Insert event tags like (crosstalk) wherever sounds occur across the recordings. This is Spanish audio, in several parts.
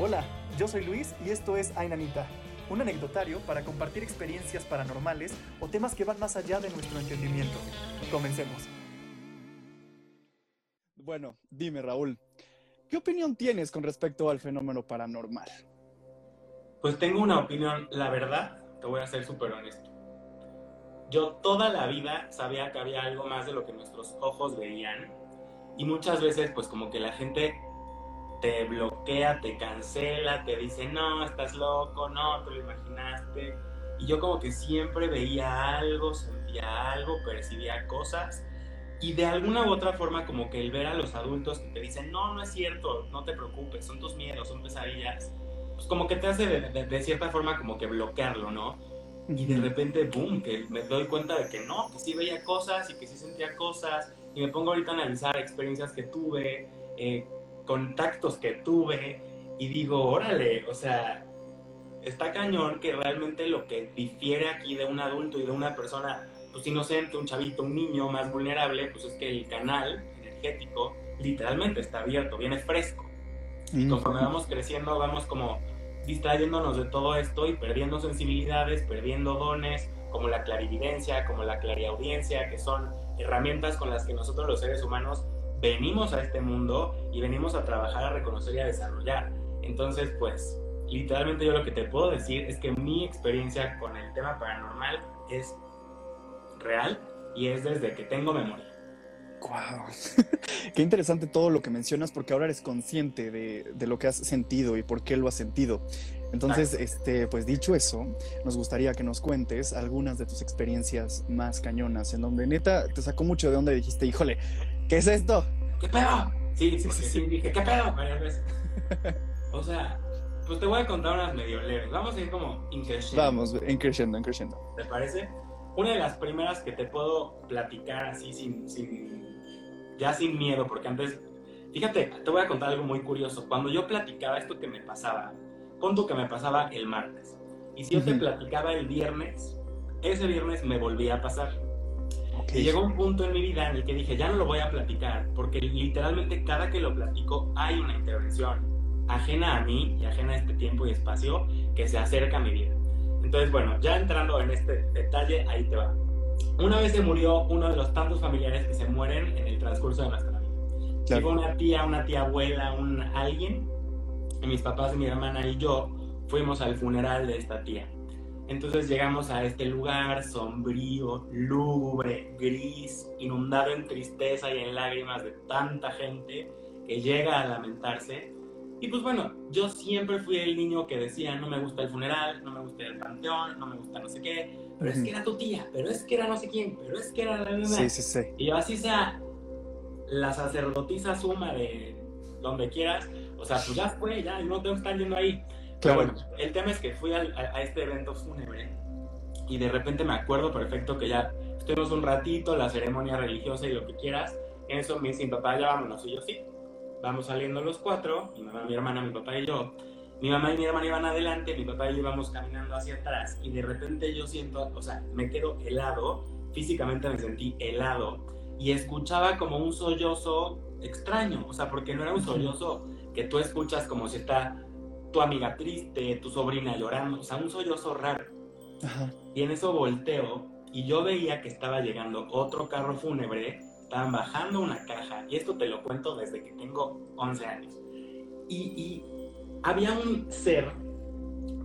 Hola, yo soy Luis y esto es Ainanita, un anecdotario para compartir experiencias paranormales o temas que van más allá de nuestro entendimiento. Comencemos. Bueno, dime Raúl, ¿qué opinión tienes con respecto al fenómeno paranormal? Pues tengo una opinión, la verdad, te voy a ser súper honesto. Yo toda la vida sabía que había algo más de lo que nuestros ojos veían y muchas veces pues como que la gente te bloquea, te cancela, te dice, no, estás loco, no, te lo imaginaste. Y yo como que siempre veía algo, sentía algo, percibía cosas. Y de alguna u otra forma como que el ver a los adultos que te dicen, no, no es cierto, no te preocupes, son tus miedos, son pesadillas, pues como que te hace de, cierta forma como que bloquearlo, ¿no? Y de repente, boom, que me doy cuenta de que no, que sí veía cosas y que sí sentía cosas. Y me pongo ahorita a analizar experiencias que tuve, eh, contactos que tuve y digo, órale, o sea, está cañón que realmente lo que difiere aquí de un adulto y de una persona pues inocente, un chavito, un niño más vulnerable, pues es que el canal energético literalmente está abierto, viene fresco. Y mm. conforme vamos creciendo, vamos como distrayéndonos de todo esto y perdiendo sensibilidades, perdiendo dones, como la clarividencia, como la clariaudiencia, que son herramientas con las que nosotros los seres humanos venimos a este mundo y venimos a trabajar, a reconocer y a desarrollar. Entonces, pues, literalmente yo lo que te puedo decir es que mi experiencia con el tema paranormal es real y es desde que tengo memoria. ¡Wow! (laughs) Qué interesante todo lo que mencionas porque ahora eres consciente de, de, lo que has sentido y por qué lo has sentido. Entonces, este, pues dicho eso, nos gustaría que nos cuentes algunas de tus experiencias más cañonas, en donde neta te sacó mucho de donde dijiste, híjole, ¿Qué es esto? ¿Qué pedo? Sí, sí, sí, sí, dije, ¿qué pedo? Varias veces. (laughs) O sea, pues te voy a contar unas medio leves. Vamos a ir como increciendo. Vamos, increciendo, increciendo. ¿Te parece? Una de las primeras que te puedo platicar así sin, sin, ya sin miedo, porque antes, fíjate, te voy a contar algo muy curioso. Cuando yo platicaba esto que me pasaba, conto que me pasaba el martes. Y si yo te platicaba el viernes, ese viernes me volvía a pasar. Y llegó un punto en mi vida en el que dije, ya no lo voy a platicar, porque literalmente cada que lo platico hay una intervención ajena a mí y ajena a este tiempo y espacio que se acerca a mi vida. Entonces, bueno, ya entrando en este detalle, ahí te va. Una vez se murió uno de los tantos familiares que se mueren en el transcurso de nuestra vida. Claro. una tía, una tía abuela, un alguien, y mis papás, mi hermana y yo fuimos al funeral de esta tía. Entonces llegamos a este lugar sombrío, lúgubre, gris, inundado en tristeza y en lágrimas de tanta gente que llega a lamentarse. Y pues bueno, yo siempre fui el niño que decía, no me gusta el funeral, no me gusta el panteón, no me gusta no sé qué, pero es que era tu tía, pero es que era no sé quién, pero es que era la Sí, sí, sí. Y yo así sea la sacerdotisa suma de donde quieras, o sea, pues ya fue, ya, no tengo que estar yendo ahí. Claro. bueno, el tema es que fui a, este evento fúnebre y de repente me acuerdo perfecto que ya estuvimos un ratito, la ceremonia religiosa y lo que quieras. En eso me dice mi papá, ya vámonos. Y yo, sí. Vamos saliendo los cuatro, mi mamá, mi hermana, mi papá y yo. Mi mamá y mi hermana iban adelante, mi papá y yo íbamos caminando hacia atrás. Y de repente yo siento, o sea, me quedo helado, físicamente me sentí helado. Y escuchaba como un sollozo extraño, o sea, porque no era un sollozo que tú escuchas como si está tu amiga triste, tu sobrina llorando, o sea, un sollozo raro. Y en eso volteo y yo veía que estaba llegando otro carro fúnebre, estaban bajando una caja, y esto te lo cuento desde que tengo 11 años. Y, había un ser,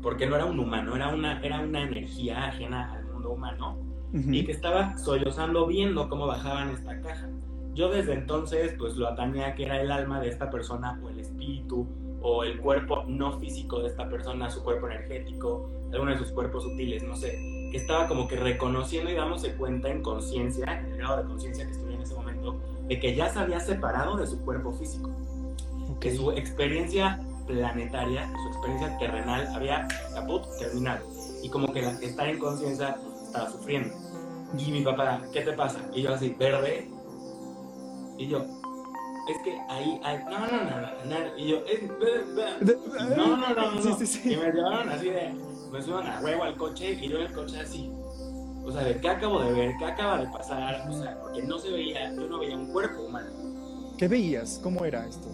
porque no era un humano, era una, era una energía ajena al mundo humano, y que estaba sollozando viendo cómo bajaban esta caja. Yo desde entonces pues lo atañé a que era el alma de esta persona o el espíritu o el cuerpo no físico de esta persona, su cuerpo energético, alguno de sus cuerpos sutiles, no sé, que estaba como que reconociendo y dándose cuenta en conciencia, en el grado de conciencia que estuviera en ese momento, de que ya se había separado de su cuerpo físico, que su experiencia planetaria, su experiencia terrenal había caput terminado y como que la, estar en conciencia estaba sufriendo. Y mi papá, ¿qué te pasa? Y yo así, verde. Y yo, es que ahí, hay, no, no, no, no, y yo, no, no, no, no, sí, sí, sí. y me llevaron así de, me suban a huevo al coche y yo en el coche así, o sea, de qué acabo de ver, qué acaba de pasar, o sea, porque no se veía, yo no veía un cuerpo humano. ¿Qué veías? ¿Cómo era esto?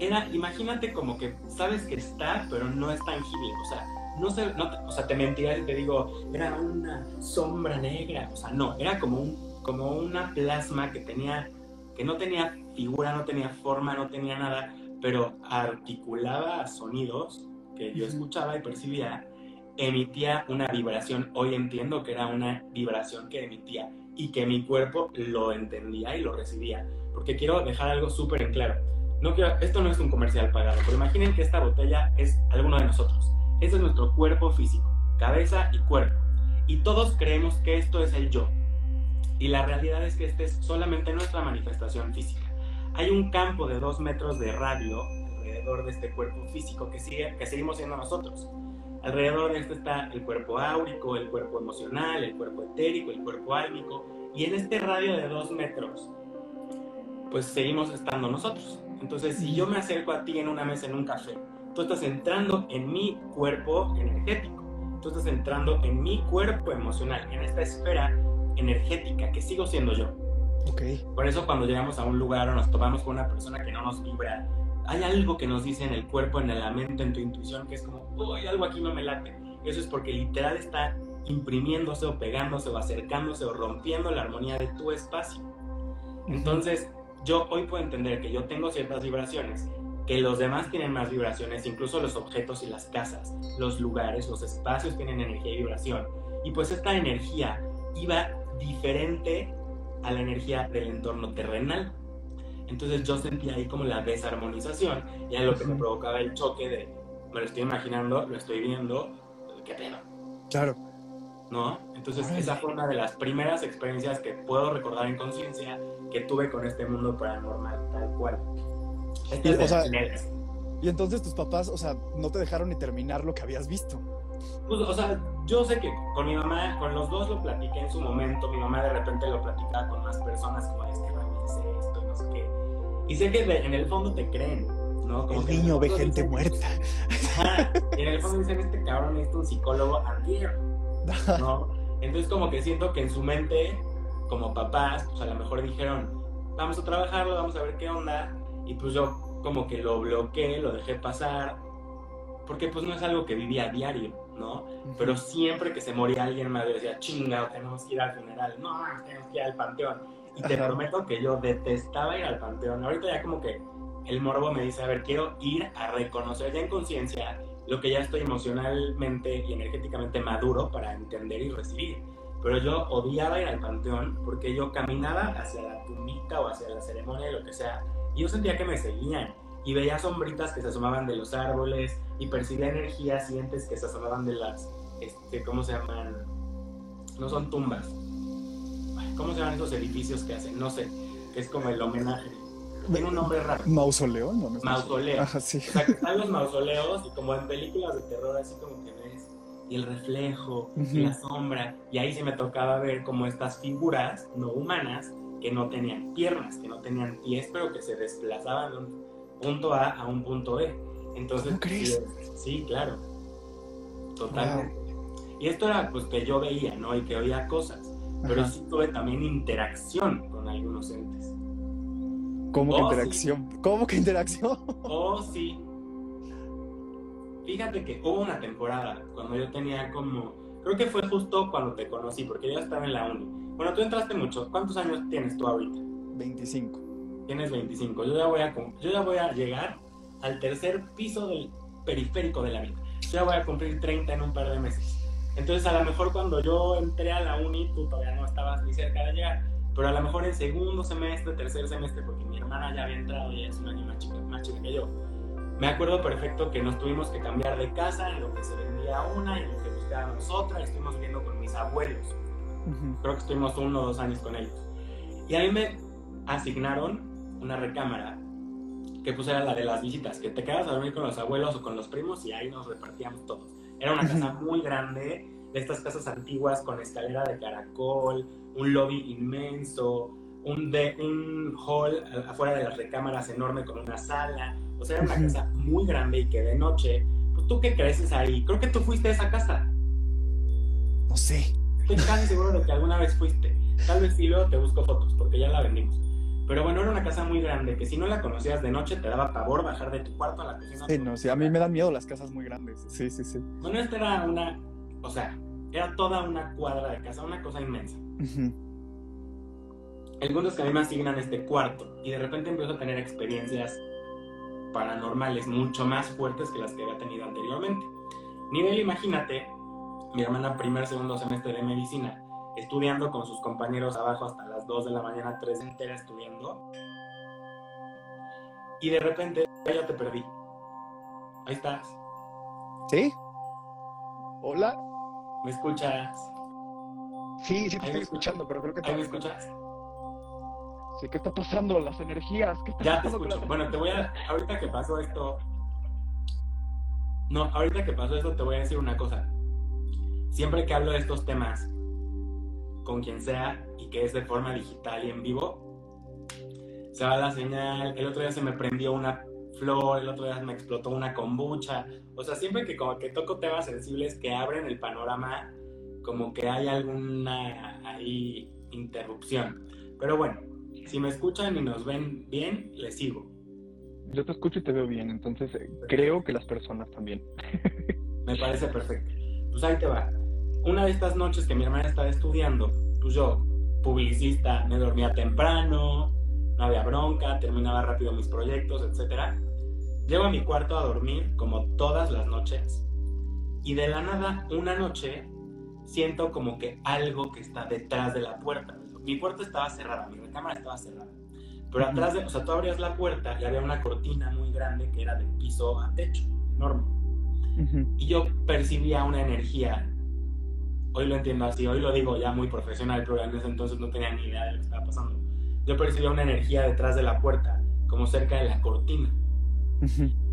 era, imagínate como que sabes que está, pero no es tangible, o sea, no sé, no, o sea, te mentiría si te digo, era una sombra negra, o sea, no, era como, un, como una plasma que tenía, que no tenía figura, no tenía forma, no tenía nada, pero articulaba sonidos que yo escuchaba y percibía, emitía una vibración, hoy entiendo que era una vibración que emitía y que mi cuerpo lo entendía y lo recibía, porque quiero dejar algo súper en claro. No quiero, esto no es un comercial pagado, pero imaginen que esta botella es alguno de nosotros ese es nuestro cuerpo físico, cabeza y cuerpo. Y todos creemos que esto es el yo. Y la realidad es que este es solamente nuestra manifestación física. Hay un campo de dos metros de radio alrededor de este cuerpo físico que, sigue, que seguimos siendo nosotros. Alrededor de este está el cuerpo áurico, el cuerpo emocional, el cuerpo etérico, el cuerpo álmico. Y en este radio de dos metros, pues seguimos estando nosotros. Entonces, si yo me acerco a ti en una mesa, en un café, tú estás entrando en mi cuerpo energético, tú estás entrando en mi cuerpo emocional, en esta esfera energética que sigo siendo yo. Okay. Por eso cuando llegamos a un lugar o nos tomamos con una persona que no nos vibra, hay algo que nos dice en el cuerpo, en la mente, en tu intuición, que es como, uy, algo aquí no me late. Eso es porque literal está imprimiéndose o pegándose o acercándose o rompiendo la armonía de tu espacio. Entonces, yo hoy puedo entender que yo tengo ciertas vibraciones que los demás tienen más vibraciones, incluso los objetos y las casas, los lugares, los espacios tienen energía y vibración. Y pues esta energía iba diferente a la energía del entorno terrenal. Entonces yo sentía ahí como la desarmonización y era lo que me provocaba el choque de, me lo estoy imaginando, lo estoy viendo, ¿qué pedo? Claro. ¿No? Entonces esa fue una de las primeras experiencias que puedo recordar en conciencia que tuve con este mundo paranormal, tal cual. Y, entonces tus papás, o sea, no te dejaron ni terminar lo que habías visto. Pues, o sea, yo sé que con mi mamá, con los dos lo platiqué en su momento. Mi mamá de repente lo platicaba con más personas, como es que dice esto, no sé qué. Y sé que en el fondo te creen, ¿no? Como el niño ve gente muerta. y en el fondo dicen, este cabrón es un psicólogo antier, ¿no? Entonces, como que siento que en su mente, como papás, pues a lo mejor dijeron, vamos a trabajarlo, vamos a ver qué onda y pues yo como que lo bloqueé, lo dejé pasar, porque pues no es algo que vivía a diario, ¿no? Pero siempre que se moría alguien me decía, chinga, tenemos que ir al funeral, no, tenemos que ir al panteón. Y te prometo que yo detestaba ir al panteón. Ahorita ya como que el morbo me dice, a ver, quiero ir a reconocer ya en conciencia lo que ya estoy emocionalmente y energéticamente maduro para entender y recibir. Pero yo odiaba ir al panteón porque yo caminaba hacia la tumita o hacia la ceremonia, lo que sea, y yo sentía que me seguían y veía sombritas que se asomaban de los árboles y percibía energías y entes que se asomaban de las, este, ¿cómo se llaman? No son tumbas. ¿Cómo se llaman esos edificios que hacen? No sé, que es como el homenaje. Tiene un nombre raro. ¿Mausoleo? No, Mausoleo. sí. O sea, que están los mausoleos y como en películas de terror, así como que ves y el reflejo y la sombra. Y ahí se me tocaba ver como estas figuras no humanas que no tenían piernas, que no tenían pies, pero que se desplazaban punto A a un punto B. Entonces, crees? Sí, claro. Totalmente. Y esto era pues que yo veía, ¿no? Y que oía cosas. Pero sí tuve también interacción con algunos entes. ¿Cómo que oh, interacción? ¿Cómo que interacción? Oh, sí. Fíjate que hubo una temporada cuando yo tenía como. Creo que fue justo cuando te conocí, porque yo estaba en la uni bueno, tú entraste mucho. ¿Cuántos años tienes tú ahorita? 25. Tienes 25. Yo ya voy a, yo ya voy a llegar al tercer piso del periférico de la vida. Yo ya voy a cumplir 30 en un par de meses. Entonces, a lo mejor cuando yo entré a la uni, tú todavía no estabas ni cerca de llegar, pero a lo mejor en segundo semestre, tercer semestre, porque mi hermana ya había entrado y es un año más chica, más chica que yo. Me acuerdo perfecto que nos tuvimos que cambiar de casa en lo que se vendía una y en lo que buscábamos otra. Estuvimos viviendo con mis abuelos. Creo que estuvimos uno o dos años con ellos. Y a mí me asignaron una recámara que pues era la de las visitas, que te quedas a dormir con los abuelos o con los primos y ahí nos repartíamos todos. Era una casa muy grande, de estas casas antiguas con escalera de caracol, un lobby inmenso, un, de, un hall afuera de las recámaras enorme con una sala. O sea, era una casa muy grande y que de noche, pues tú que creces ahí, creo que tú fuiste a esa casa. No sé. Estoy casi seguro de que alguna vez fuiste. Tal vez sí luego te busco fotos, porque ya la vendimos. Pero bueno, era una casa muy grande que si no la conocías de noche te daba pavor bajar de tu cuarto a la cocina. Sí, no, sí, a mí me dan miedo las casas muy grandes. Sí, sí, sí. Bueno, esta era una, o sea, era toda una cuadra de casa, una cosa inmensa. El punto es que a mí me asignan este cuarto y de repente empiezo a tener experiencias paranormales mucho más fuertes que las que había tenido anteriormente. Nivel, imagínate, mi hermana primer, segundo semestre de medicina, estudiando con sus compañeros abajo hasta las 2 de la mañana, 3 enteras estudiando. Y de repente, ya te perdí. Ahí estás. ¿Sí? ¿Hola? ¿Me escuchas? Sí, sí te estoy escuchando, pero creo que... ¿Ahí me escuchas? Sí, ¿qué está pasando? Las energías. ¿Qué está ya te escucho. Bueno, te voy a... Ahorita que pasó esto... No, ahorita que pasó esto te voy a decir una cosa. Siempre que hablo de estos temas con quien sea y que es de forma digital y en vivo, se va la señal. El otro día se me prendió una flor, el otro día me explotó una kombucha. O sea, siempre que como que toco temas sensibles que abren el panorama, como que hay alguna ahí interrupción. Pero bueno, si me escuchan y nos ven bien, les sigo. Yo te escucho y te veo bien, entonces eh, creo que las personas también. (laughs) me parece perfecto. Pues ahí te va una de estas noches que mi hermana estaba estudiando, pues yo, publicista, me dormía temprano, no había bronca, terminaba rápido mis proyectos, etc. Llego a mi cuarto a dormir como todas las noches y de la nada, una noche, siento como que algo que está detrás de la puerta. Mi puerta estaba cerrada, mi recámara estaba cerrada. Pero atrás de, o sea, tú abrías la puerta y había una cortina muy grande que era de piso a techo, enorme. Y yo percibía una energía hoy lo entiendo así, hoy lo digo ya muy profesional, pero en ese entonces no tenía ni idea de lo que estaba pasando. Yo percibía una energía detrás de la puerta, como cerca de la cortina.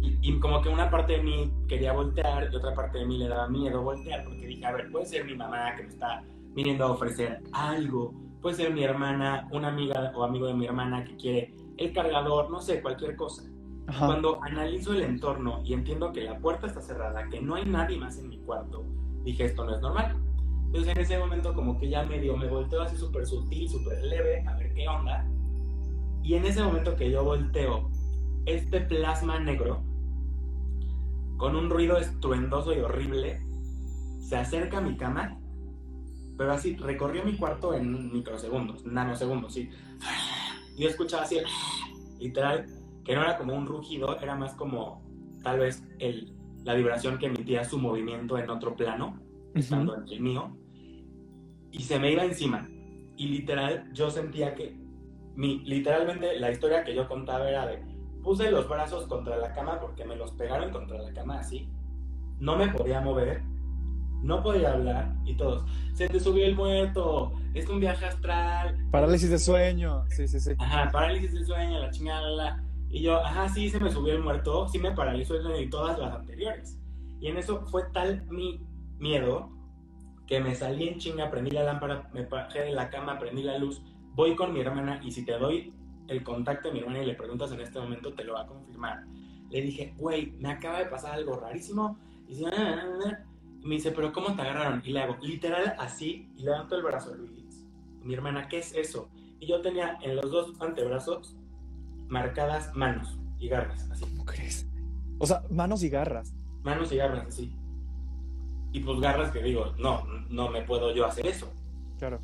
y, como que una parte de mí quería voltear y otra parte de mí le daba miedo voltear porque dije, a ver, puede ser mi mamá que me está viniendo a ofrecer algo, puede ser mi hermana, una amiga o amigo de mi hermana que quiere el cargador, no sé, cualquier cosa. Cuando analizo el entorno y entiendo que la puerta está cerrada, que no hay nadie más en mi cuarto, dije, esto no es normal entonces en ese momento como que ya medio me volteo así súper sutil, súper leve, a ver qué onda. Y en ese momento que yo volteo, este plasma negro, con un ruido estruendoso y horrible, se acerca a mi cama, pero así, recorrió mi cuarto en microsegundos, nanosegundos, sí. Yo escuchaba así, literal, que no era como un rugido, era más como tal vez el, la vibración que emitía su movimiento en otro plano estando en el mío, y se me iba encima. Y literal, yo sentía que, mi, literalmente, la historia que yo contaba era de, puse los brazos contra la cama porque me los pegaron contra la cama así, no me podía mover, no podía hablar, y todos, se te subió el muerto, es un viaje astral. Parálisis de sueño, sí, sí, sí. Ajá, parálisis de sueño, la chingada, y yo, ajá, sí, se me subió el muerto, sí me paralizó el sueño y todas las anteriores. Y en eso fue tal mi miedo que me salí en chinga, prendí la lámpara, me bajé de la cama, prendí la luz, voy con mi hermana y si te doy el contacto de mi hermana y le preguntas en este momento, te lo va a confirmar. Le dije, güey, me acaba de pasar algo rarísimo. Y dice, ah, ah, ah". me dice, pero ¿cómo te agarraron? Y le hago, literal, así, y levanto el brazo Luis. Mi hermana, ¿qué es eso? Y yo tenía en los dos antebrazos marcadas manos y garras, así. ¿Cómo crees? O sea, manos y garras. Manos y garras, así. Y pues garras que digo, no, no me puedo yo hacer eso. Claro.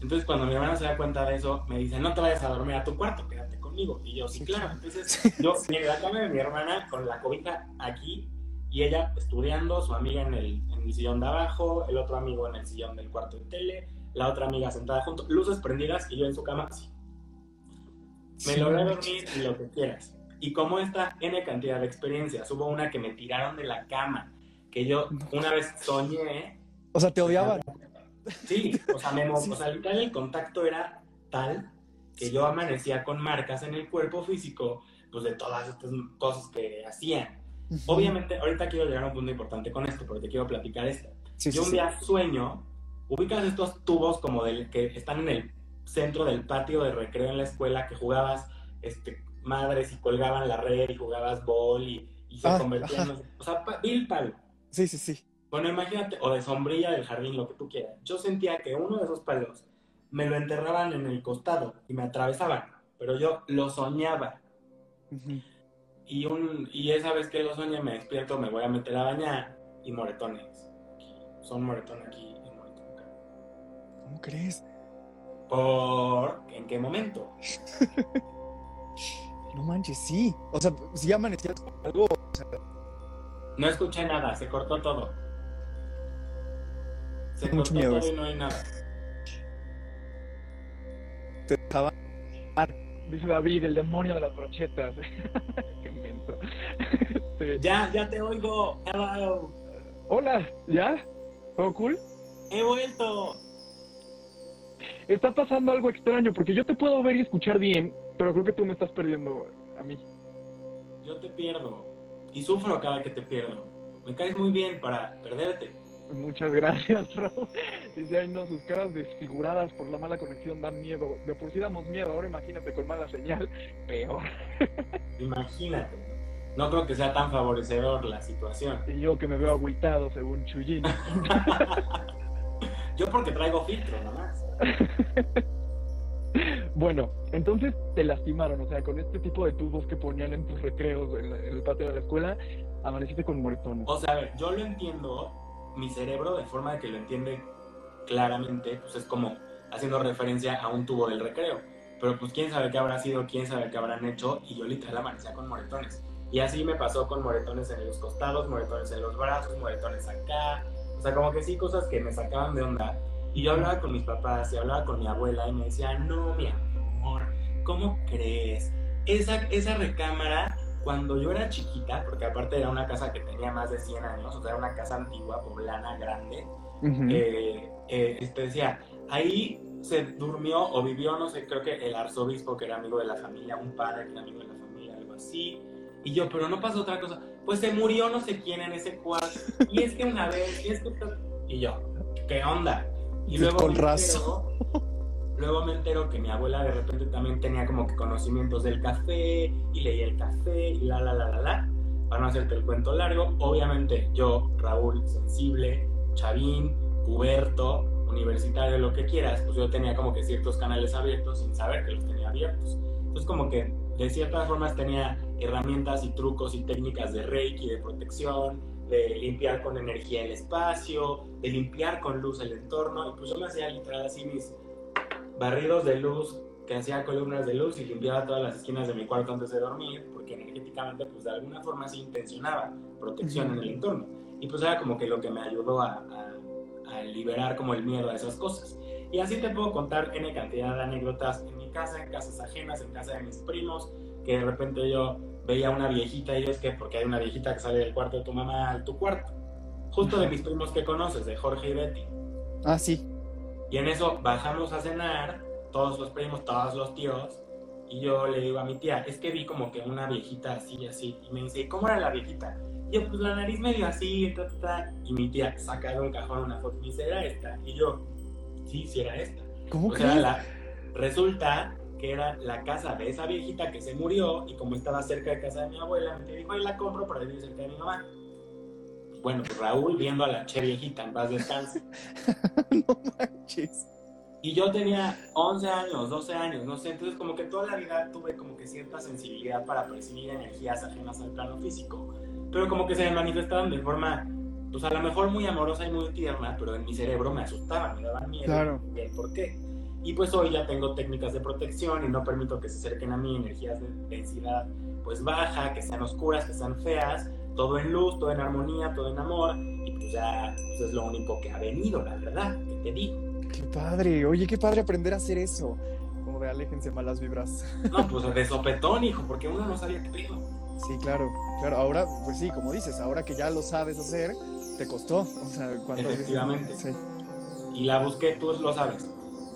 Entonces cuando mi hermana se da cuenta de eso, me dice, no te vayas a dormir a tu cuarto, quédate conmigo. Y yo, sí, claro. Entonces yo en la cama de mi hermana con la cobija aquí y ella estudiando, su amiga en el, en el sillón de abajo, el otro amigo en el sillón del cuarto de tele, la otra amiga sentada junto, luces prendidas y yo en su cama así. Me logré dormir y lo que quieras. Y como esta N cantidad de experiencias, hubo una que me tiraron de la cama, que yo una vez soñé. O sea, te odiaban. Sí, o sea, me, o sea, el contacto era tal que yo amanecía con marcas en el cuerpo físico, pues de todas estas cosas que hacían. Obviamente, ahorita quiero llegar a un punto importante con esto, porque te quiero platicar esto. yo un día sueño, ubicas estos tubos como del que están en el centro del patio de recreo en la escuela que jugabas este, madres y colgaban la red y jugabas bol y, se ah, convertían en... O sea, Bill Palo. Sí, sí, sí. Bueno, imagínate, o de sombrilla del jardín, lo que tú quieras. Yo sentía que uno de esos palos me lo enterraban en el costado y me atravesaban. pero yo lo soñaba. y, un, y esa vez que lo soñé, me despierto, me voy a meter a bañar y moretones. Son moretones aquí y moretones acá. ¿Cómo crees? ¿Por en qué momento? (laughs) no manches, sí. O sea, si amanecías con algo. No escuché nada, se cortó todo. Se cortó todo y no hay nada. Te dejaba. Dice David, el demonio de las brochetas. (laughs) Qué invento. (laughs) Ya, ya te oigo. Hello. Hola, ¿ya? ¿Todo cool? He vuelto. Está pasando algo extraño porque yo te puedo ver y escuchar bien, pero creo que tú me estás perdiendo a mí. Yo te pierdo y sufro cada que te pierdo. Me caes muy bien para perderte. Muchas gracias, (laughs) Raúl. Dice, ay no, sus caras desfiguradas por la mala conexión dan miedo. De por sí damos miedo, ahora imagínate con mala señal, (laughs) peor. Imagínate. No creo que sea tan favorecedor la situación. Y yo que me veo agüitado, según Chuyín. (laughs) yo porque traigo filtro, nomás. (laughs) bueno, entonces te lastimaron, o sea, con este tipo de tubos que ponían en tus recreos en, el patio de la escuela, amaneciste con moretones. O sea, a ver, yo lo entiendo, mi cerebro, de forma de que lo entiende claramente, pues es como haciendo referencia a un tubo del recreo. Pero pues quién sabe qué habrá sido, quién sabe qué habrán hecho, y yo literal amanecía con moretones. Y así me pasó con moretones en los costados, moretones en los brazos, moretones acá. O sea, como que sí, cosas que me sacaban de onda. Y yo hablaba con mis papás y hablaba con mi abuela y me decía, no, mi amor, ¿cómo crees? Esa, esa recámara, cuando yo era chiquita, porque aparte era una casa que tenía más de 100 años, o sea, era una casa antigua, poblana, grande, eh, eh, este, decía, ahí se durmió o vivió, no sé, creo que el arzobispo que era amigo de la familia, un padre que era amigo de la familia, algo así. Y yo, pero no pasó otra cosa. Pues se murió no sé quién en ese cuarto. Y es que una vez, y es que... Y yo, ¿qué onda? Y luego me, entero, luego me entero que mi abuela de repente también tenía como que conocimientos del café y leía el café y la, la, la, la, la. Para no hacerte el cuento largo, obviamente yo, Raúl, sensible, chavín, puberto, universitario, lo que quieras, pues yo tenía como que ciertos canales abiertos sin saber que los tenía abiertos. Entonces como que de ciertas formas tenía herramientas y trucos y técnicas de reiki, de protección, de limpiar con energía el espacio, de limpiar con luz el entorno. Y pues yo me hacía literal así mis barridos de luz, que hacía columnas de luz y limpiaba todas las esquinas de mi cuarto antes de dormir, porque energéticamente pues de alguna forma sí intencionaba protección en el entorno. Y pues era como que lo que me ayudó a, a, liberar como el miedo a esas cosas. Y así te puedo contar N cantidad de anécdotas en mi casa, en casas ajenas, en casa de mis primos, que de repente yo veía una viejita y es que porque hay una viejita que sale del cuarto de tu mamá al tu cuarto. Justo de mis primos que conoces, de Jorge y Betty. Ah, sí. Y en eso bajamos a cenar, todos los primos, todos los tíos, y yo le digo a mi tía, es que vi como que una viejita así, así, y me dice, ¿y cómo era la viejita? Y yo, pues la nariz medio así, y mi tía saca de un cajón una foto y dice, era esta, y yo, sí, sí era esta. ¿Cómo que? la, resulta que era la casa de esa viejita que se murió y como estaba cerca de casa de mi abuela, me dijo, ahí la compro para vivir cerca de mi mamá. Bueno, pues Raúl viendo a la che viejita en paz descanse. (laughs) no manches. Y yo tenía 11 años, 12 años, no sé, entonces como que toda la vida tuve como que cierta sensibilidad para percibir energías ajenas al plano físico, pero como que se me manifestaban de forma, pues a lo mejor muy amorosa y muy tierna, pero en mi cerebro me asustaban, me daban miedo. Claro. ¿Por qué? Y pues hoy ya tengo técnicas de protección y no permito que se acerquen a mí energías de densidad pues baja, que sean oscuras, que sean feas, todo en luz, todo en armonía, todo en amor. Y pues ya pues es lo único que ha venido, la verdad, que te digo. Qué padre, oye, qué padre aprender a hacer eso. Como de aléjense malas vibras. No, pues de sopetón, hijo, porque uno no sabía qué pedo. Sí, claro, claro. Ahora, pues sí, como dices, ahora que ya lo sabes hacer, te costó. O sea, cuando Efectivamente. Sí. Y la busqué, tú lo sabes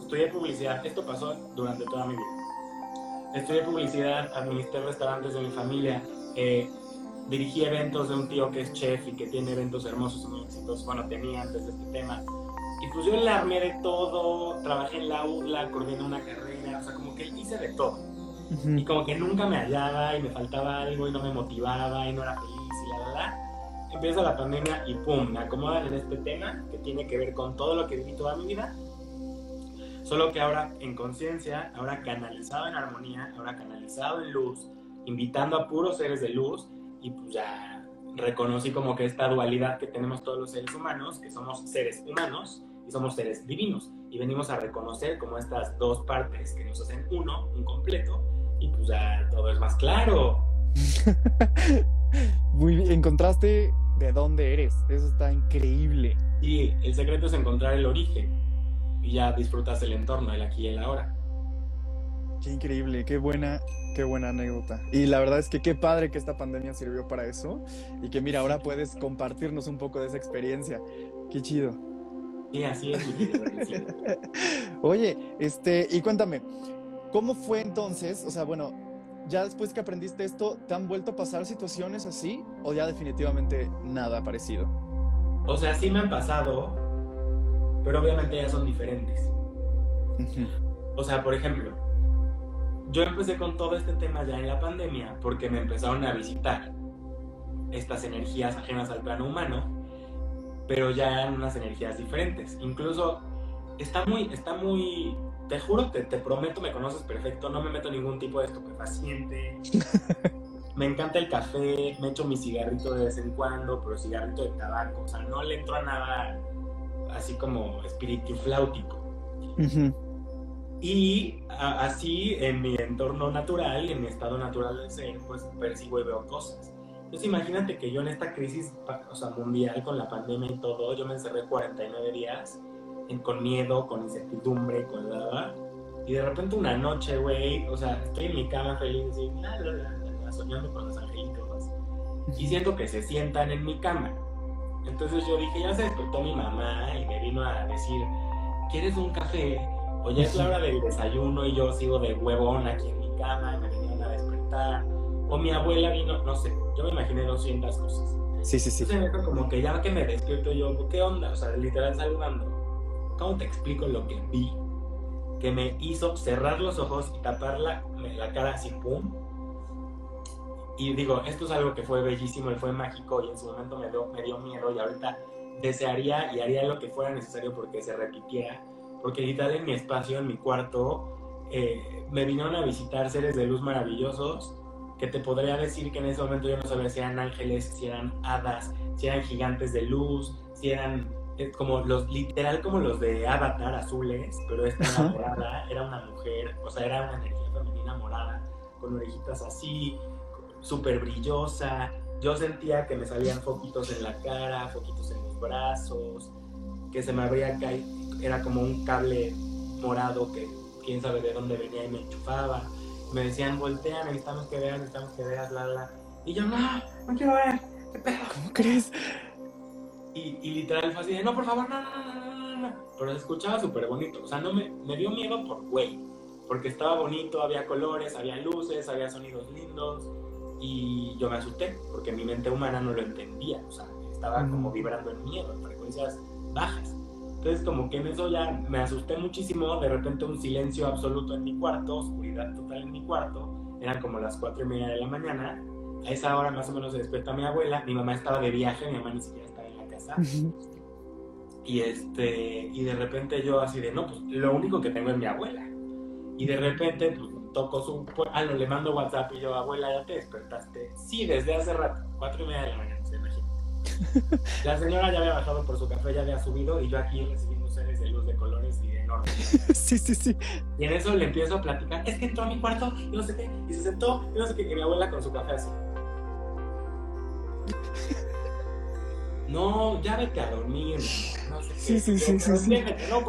estudié publicidad, esto pasó durante toda mi vida. Estudié publicidad, administré restaurantes de mi familia, eh, dirigí eventos de un tío que es chef y que tiene eventos hermosos y muy exitosos, bueno, tenía antes de este tema. Y pues yo le armé de todo, trabajé en la UDLA, coordiné una carrera, o sea, como que hice de todo. Y como que nunca me hallaba y me faltaba algo y no me motivaba y no era feliz y la verdad. Empieza la pandemia y pum, me acomodan en este tema que tiene que ver con todo lo que viví toda mi vida Solo que ahora en conciencia, ahora canalizado en armonía, ahora canalizado en luz, invitando a puros seres de luz y pues ya reconocí como que esta dualidad que tenemos todos los seres humanos, que somos seres humanos y somos seres divinos y venimos a reconocer como estas dos partes que nos hacen uno, un completo y pues ya todo es más claro. (laughs) Muy bien, encontraste de dónde eres, eso está increíble. Y el secreto es encontrar el origen y ya disfrutas el entorno, el aquí y el ahora. Qué increíble, qué buena, qué buena anécdota. Y la verdad es que qué padre que esta pandemia sirvió para eso y que mira, ahora puedes compartirnos un poco de esa experiencia. Qué chido. Sí, así es. (laughs) Oye, este, y cuéntame, ¿cómo fue entonces? O sea, bueno, ya después que aprendiste esto, ¿te han vuelto a pasar situaciones así o ya definitivamente nada parecido? O sea, sí me han pasado, pero obviamente ya son diferentes. O sea, por ejemplo, yo empecé con todo este tema ya en la pandemia porque me empezaron a visitar estas energías ajenas al plano humano, pero ya eran unas energías diferentes. Incluso está muy, está muy, te juro, te, te prometo, me conoces perfecto, no me meto ningún tipo de estupefaciente. (laughs) me encanta el café, me echo mi cigarrito de vez en cuando, pero cigarrito de tabaco, o sea, no le entro a nada así como espíritu flautico. Y así en mi entorno natural, en mi estado natural ser, pues percibo y veo cosas. Entonces imagínate que yo en esta crisis o sea, mundial con la pandemia y todo, yo me encerré 49 días con miedo, con incertidumbre, con nada. Y de repente una noche, güey, o sea, estoy en mi cama feliz, y, soñando con los angelitos. Y siento que se sientan en mi cama entonces yo dije, ya se despertó mi mamá y me vino a decir, ¿quieres un café? O ya es la hora del desayuno y yo sigo de huevón aquí en mi cama y me vinieron a despertar. O mi abuela vino, no sé, yo me imaginé 200 cosas. Sí, sí, sí. Entonces como que ya que me despierto yo, ¿qué onda? O sea, literal saludando. ¿Cómo te explico lo que vi? Que me hizo cerrar los ojos y tapar la, la cara así, pum, y digo, esto es algo que fue bellísimo y fue mágico y en su momento me dio, me dio miedo y ahorita desearía y haría lo que fuera necesario porque se repitiera. Porque literal en mi espacio, en mi cuarto, eh, me vinieron a visitar seres de luz maravillosos que te podría decir que en ese momento yo no sabía si eran ángeles, si eran hadas, si eran gigantes de luz, si eran eh, como los, literal como los de Avatar azules, pero esta enamorada era una mujer, o sea, era una energía femenina morada, con orejitas así, súper brillosa. Yo sentía que me salían foquitos en la cara, foquitos en los brazos, que se me abría caído, era como un cable morado que quién sabe de dónde venía y me enchufaba. Me decían, voltea, necesitamos que veas, necesitamos que veas, la, la. Y yo, no, no quiero ver, ¿qué pedo? ¿Cómo crees? Y, y literal fue así de, no, por favor, no, no, no, no, no. Pero se escuchaba súper bonito. O sea, no me, me dio miedo por güey. Porque estaba bonito, había colores, había luces, había sonidos lindos y yo me asusté porque mi mente humana no lo entendía, o sea, estaba como vibrando en miedo, en frecuencias bajas. Entonces como que en eso ya me asusté muchísimo, de repente un silencio absoluto en mi cuarto, oscuridad total en mi cuarto, eran como las cuatro y media de la mañana, a esa hora más o menos se despierta mi abuela, mi mamá estaba de viaje, mi mamá ni siquiera estaba en la casa. Y, este, y de repente yo así de, no, pues lo único que tengo es mi abuela. Y de repente, pues toco su ah, no, le mando WhatsApp y yo, abuela, ¿ya te despertaste? Sí, desde hace rato, cuatro y media de la mañana, se imagina. (laughs) La señora ya había bajado por su café, ya había subido y yo aquí recibiendo seres de luz de colores y enormes. Sí, sí, sí. Y en eso le empiezo a platicar, es que entró a mi cuarto y no sé qué, y se sentó y no sé qué, y mi abuela con su café así. No, ya vete a dormir. No sé sí, sí, sí, sí, sí.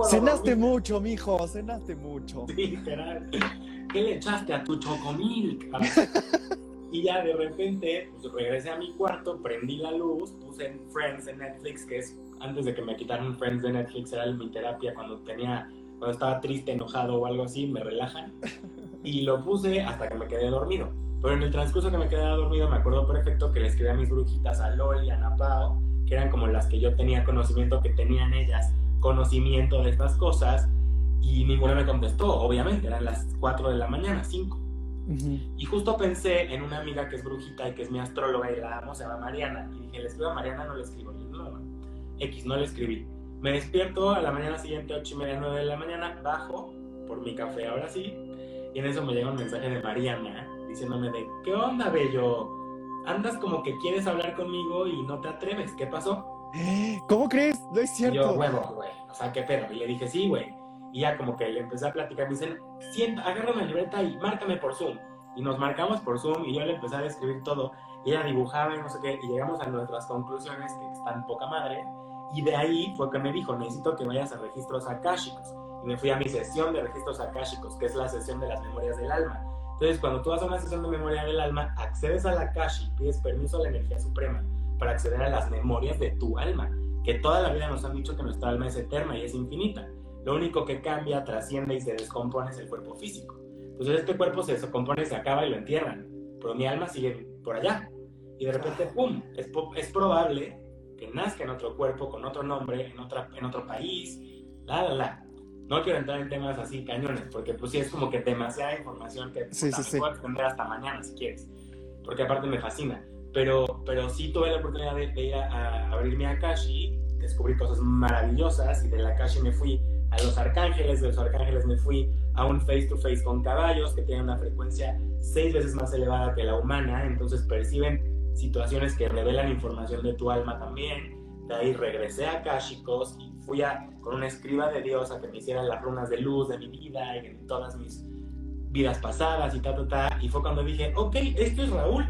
cenaste mucho, mijo, cenaste mucho. Sí, literal. ¿Qué le echaste a tu chocomil? (laughs) y ya de repente, pues regresé a mi cuarto, prendí la luz, puse Friends en Netflix, que es antes de que me quitaran Friends de Netflix, era mi terapia cuando tenía, cuando estaba triste, enojado o algo así, me relajan. Y lo puse hasta que me quedé dormido. Pero en el transcurso que me quedé dormido, me acuerdo perfecto que le escribí a mis brujitas, a Loli, a Napao, que eran como las que yo tenía conocimiento, que tenían ellas conocimiento de estas cosas y ninguna me contestó, obviamente, eran las 4 de la mañana, 5. Y justo pensé en una amiga que es brujita y que es mi astróloga y la amo, se llama Mariana. Y dije, le escribo a Mariana, no le escribo. Y no, X, no le escribí. Me despierto a la mañana siguiente, 8 y media, 9 de la mañana, bajo por mi café ahora sí, y en eso me llega un mensaje de Mariana diciéndome de, ¿qué onda, bello? Andas como que quieres hablar conmigo y no te atreves, ¿qué pasó? ¿Cómo crees? No es cierto. Y yo, huevo, güey, o sea, ¿qué pedo? Y le dije, sí, güey. Y ya como que le empecé a platicar, me dicen, sienta, agárrame la libreta y márcame por Zoom. Y nos marcamos por Zoom y yo le empecé a describir todo. Y ella dibujaba y no sé qué, y llegamos a nuestras conclusiones que están poca madre. Y de ahí fue que me dijo, necesito que vayas a registros akáshicos. Y me fui a mi sesión de registros akáshicos, que es la sesión de las memorias del alma. Entonces, cuando tú vas a una sesión de memoria del alma, accedes a la Kashi, pides permiso a la energía suprema para acceder a las memorias de tu alma, que toda la vida nos han dicho que nuestra alma es eterna y es infinita. Lo único que cambia, trasciende y se descompone es el cuerpo físico. Entonces, este cuerpo se descompone, se acaba y lo entierran, pero mi alma sigue por allá. Y de repente, ¡pum! Es, es probable que nazca en otro cuerpo, con otro nombre, en, otra, en otro país, la, la, la. No quiero entrar en temas así cañones, porque pues sí es como que demasiada información que sí, sí, sí. puedo extender hasta mañana si quieres, porque aparte me fascina. Pero, pero sí tuve la oportunidad de, ir a, abrirme a Akashi, descubrí cosas maravillosas y de la Akashi me fui a los arcángeles, de los arcángeles me fui a un face to face con caballos que tienen una frecuencia seis veces más elevada que la humana, entonces perciben situaciones que revelan información de tu alma también. De ahí regresé a Akashicos y fui a, con una escriba de Dios a que me hiciera las runas de luz de mi vida y de todas mis vidas pasadas y ta, ta, ta. Y fue cuando dije, ok, esto es Raúl.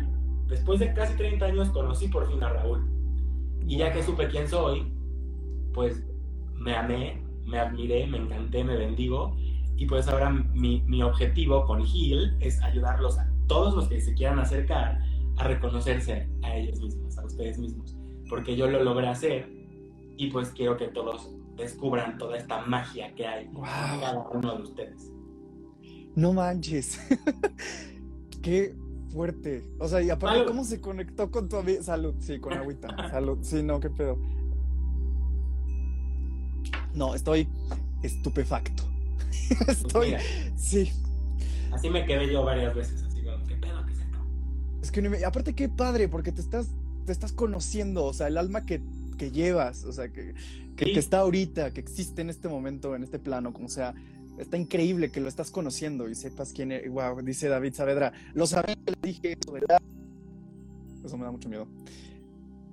Después de casi 30 años conocí por fin a Raúl. Y ya que supe quién soy, pues me amé, me admiré, me encanté, me bendigo. Y pues ahora mi, mi objetivo con Gil es ayudarlos a todos los que se quieran acercar a reconocerse a ellos mismos, a ustedes mismos. Porque yo lo logré hacer y pues quiero que todos descubran toda esta magia que hay en cada uno de ustedes. No manches. (laughs) Qué fuerte. O sea, y aparte, ¿cómo se conectó con tu amiga? Salud, sí, con agüita. (laughs) Salud, sí, no, qué pedo. No, estoy estupefacto. (laughs) Estoy, sí. Así me quedé yo varias veces, así como, ¿qué pedo? ¿Qué es esto? Es que, aparte, qué padre, porque te estás, te estás conociendo, o sea, el alma que que llevas, o sea, que, que, está ahorita, que existe en este momento, en este plano, como sea. Está increíble que lo estás conociendo y sepas quién es. Wow, dice David Saavedra. Lo sabía que le dije eso, ¿verdad? Eso me da mucho miedo.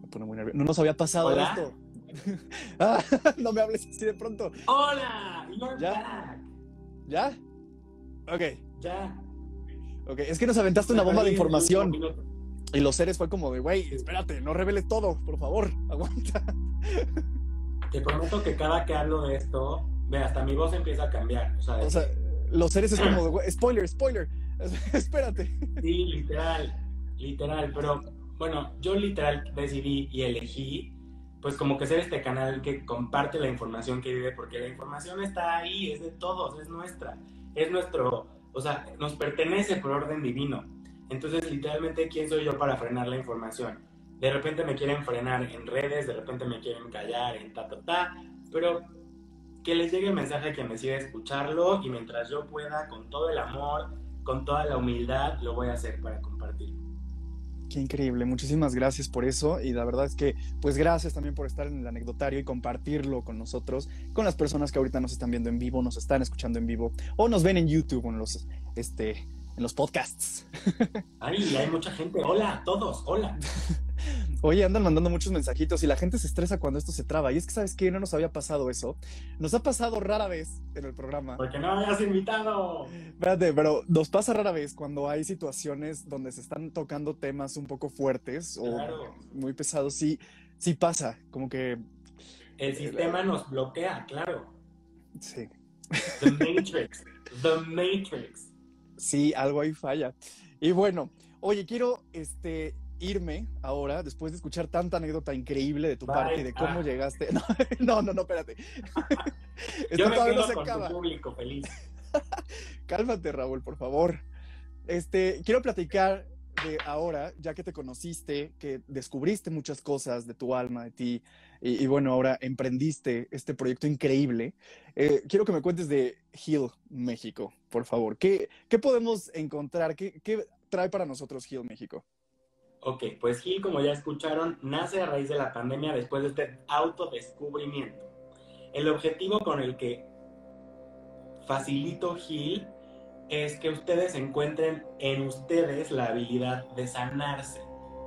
Me pone muy nervioso. No nos había pasado esto. (laughs) ah, (laughs) no me hables así de pronto. ¡Hola! ¿Ya? ¿Ya? Ok. Ya. Ok, es que nos aventaste una bomba de información. Y los seres fue como de, güey, espérate, no reveles todo, por favor, (laughs) aguanta. Te prometo que cada que hablo de esto, ve, hasta mi voz empieza a cambiar. O sea, o sea los seres es como de, güey, spoiler, spoiler, espérate. Sí, literal, literal, pero bueno, yo literal decidí y elegí, pues como que ser este canal que comparte la información que vive, porque la información está ahí, es de todos, es nuestra, es nuestro, o sea, nos pertenece por orden divino. Entonces, literalmente, ¿quién soy yo para frenar la información? De repente me quieren frenar en redes, de repente me quieren callar en ta, ta, ta, pero que les llegue el mensaje que me siga escucharlo y mientras yo pueda, con todo el amor, con toda la humildad, lo voy a hacer para compartirlo. Qué increíble, muchísimas gracias por eso y la verdad es que pues gracias también por estar en el anecdotario y compartirlo con nosotros, con las personas que ahorita nos están viendo en vivo, nos están escuchando en vivo o nos ven en YouTube en los este en los podcasts. Ay, hay mucha gente. Hola a todos, hola. (laughs) Oye, andan mandando muchos mensajitos y la gente se estresa cuando esto se traba. Y es que, ¿sabes qué? No nos había pasado eso. Nos ha pasado rara vez en el programa. Porque no me hayas invitado. Espérate, pero nos pasa rara vez cuando hay situaciones donde se están tocando temas un poco fuertes o muy pesados. Sí, sí pasa. Como que. El sistema nos bloquea, claro. Sí. The Matrix. The Matrix sí, algo ahí falla. Y bueno, oye, quiero este, irme ahora, después de escuchar tanta anécdota increíble de tu parte, de cómo ah. llegaste. (laughs) No, no, no, espérate. (laughs) Yo me quedo con tu público feliz. (laughs) Cálmate, Raúl, por favor. Este, quiero platicar de ahora, ya que te conociste, que descubriste muchas cosas de tu alma, de ti, y, bueno, ahora emprendiste este proyecto increíble. Eh, quiero que me cuentes de Hill México, por favor. ¿Qué, qué podemos encontrar? ¿Qué, ¿Qué, trae para nosotros Hill México? Ok, pues Hill, como ya escucharon, nace a raíz de la pandemia después de este autodescubrimiento. El objetivo con el que facilito Gil es que ustedes encuentren en ustedes la habilidad de sanarse,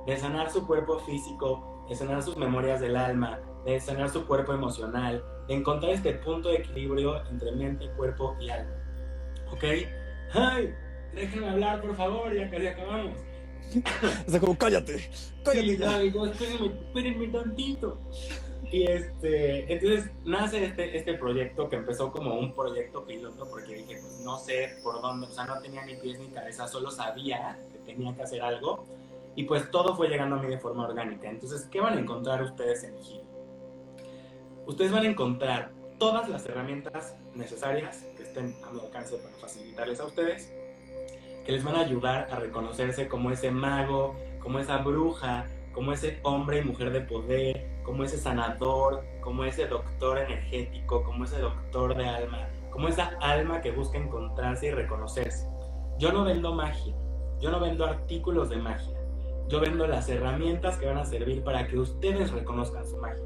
de sanar su cuerpo físico, de sanar sus memorias del alma, de sanar su cuerpo emocional, de encontrar este punto de equilibrio entre mente, cuerpo y alma. ¿Ok? ¡Ay! Déjenme hablar, por favor, ya que acabamos. O sea, como cállate, cállate. ya. espérenme, espérenme tantito. Y este, entonces nace este, este proyecto que empezó como un proyecto piloto porque dije, pues no sé por dónde, o sea, no tenía ni pies ni cabeza, solo sabía que tenía que hacer algo y pues todo fue llegando a mí de forma orgánica. Entonces, ¿qué van a encontrar ustedes en Gil? Ustedes van a encontrar todas las herramientas necesarias que estén a mi alcance para facilitarles a ustedes, que les van a ayudar a reconocerse como ese mago, como esa bruja, como ese hombre y mujer de poder, como ese sanador, como ese doctor energético, como ese doctor de alma, como esa alma que busca encontrarse y reconocerse. Yo no vendo magia, yo no vendo artículos de magia, yo vendo las herramientas que van a servir para que ustedes reconozcan su magia.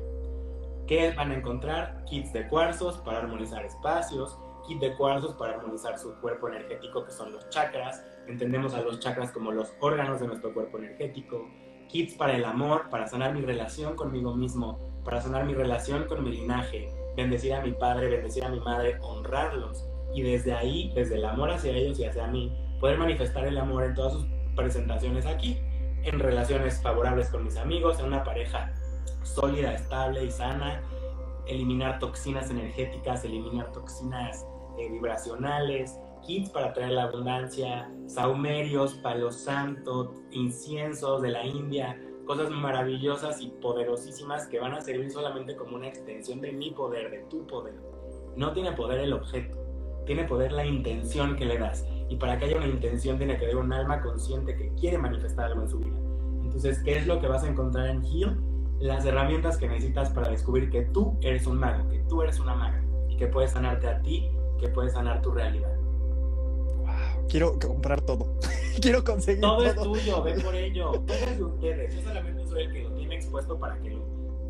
¿Qué van a encontrar? Kits de cuarzos para armonizar espacios, kit de cuarzos para armonizar su cuerpo energético, que son los chakras. Entendemos a los chakras como los órganos de nuestro cuerpo energético kits para el amor, para sanar mi relación conmigo mismo, para sanar mi relación con mi linaje, bendecir a mi padre, bendecir a mi madre, honrarlos. Y desde ahí, desde el amor hacia ellos y hacia mí, poder manifestar el amor en todas sus presentaciones aquí, en relaciones favorables con mis amigos, en una pareja sólida, estable y sana, eliminar toxinas energéticas, eliminar toxinas eh, vibracionales, kits para traer la abundancia, saumerios, palo santo, inciensos de la India, cosas maravillosas y poderosísimas que van a servir solamente como una extensión de mi poder, de tu poder. No tiene poder el objeto, tiene poder la intención que le das. Y para que haya una intención tiene que haber un alma consciente que quiere manifestar algo en su vida. Entonces, ¿qué es lo que vas a encontrar en Heal? Las herramientas que necesitas para descubrir que tú eres un mago, que tú eres una maga y que puedes sanarte a ti, que puedes sanar tu realidad quiero comprar todo. (laughs) quiero conseguir todo. Todo es tuyo, ven por ello. (laughs) Todo es de ustedes. Yo solamente soy el que lo tiene expuesto para que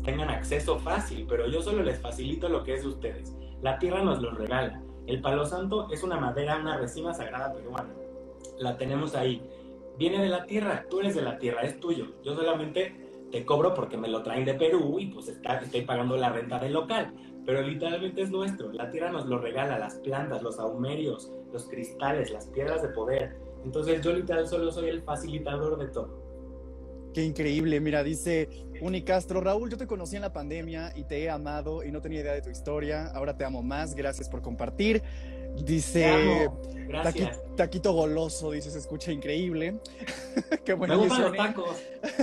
tengan acceso fácil, pero yo solo les facilito lo que es de ustedes. La tierra nos lo regala. El palo santo es una madera, una resina sagrada peruana. La tenemos ahí. Viene de la tierra, tú eres de la tierra, es tuyo. Yo solamente te cobro porque me lo traen de Perú y pues está, estoy pagando la renta del local. Pero literalmente es nuestro. La tierra nos lo regala, las plantas, los aumerios, los cristales, las piedras de poder. Entonces yo literal solo soy el facilitador de todo. Qué increíble, mira, dice Unicastro, Raúl, yo te conocí en la pandemia y te he amado y no tenía idea de tu historia, ahora te amo más, gracias por compartir. Dice Taquito Goloso, dice, se escucha increíble. (laughs) Qué bueno. Me los tacos.